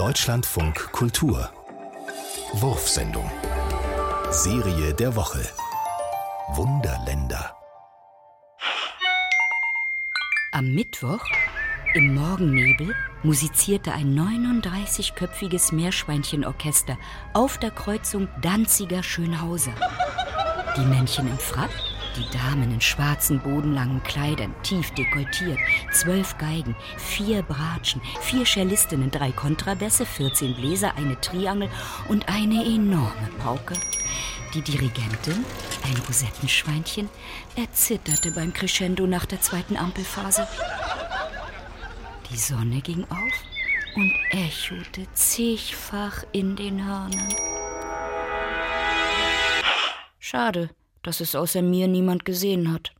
Deutschlandfunk Kultur. Wurfsendung. Serie der Woche. Wunderländer. Am Mittwoch, im Morgennebel, musizierte ein 39-köpfiges Meerschweinchenorchester auf der Kreuzung Danziger Schönhauser. Die Männchen im Frack, die Damen in schwarzen, bodenlangen Kleidern, tief dekoltiert, zwölf Geigen, vier Bratschen, vier Cellistinnen, drei Kontrabässe, 14 Bläser, eine Triangel und eine enorme Pauke. Die Dirigentin, ein Rosettenschweinchen, erzitterte beim Crescendo nach der zweiten Ampelphase. Die Sonne ging auf und echote zigfach in den Hörnern. Schade, dass es außer mir niemand gesehen hat.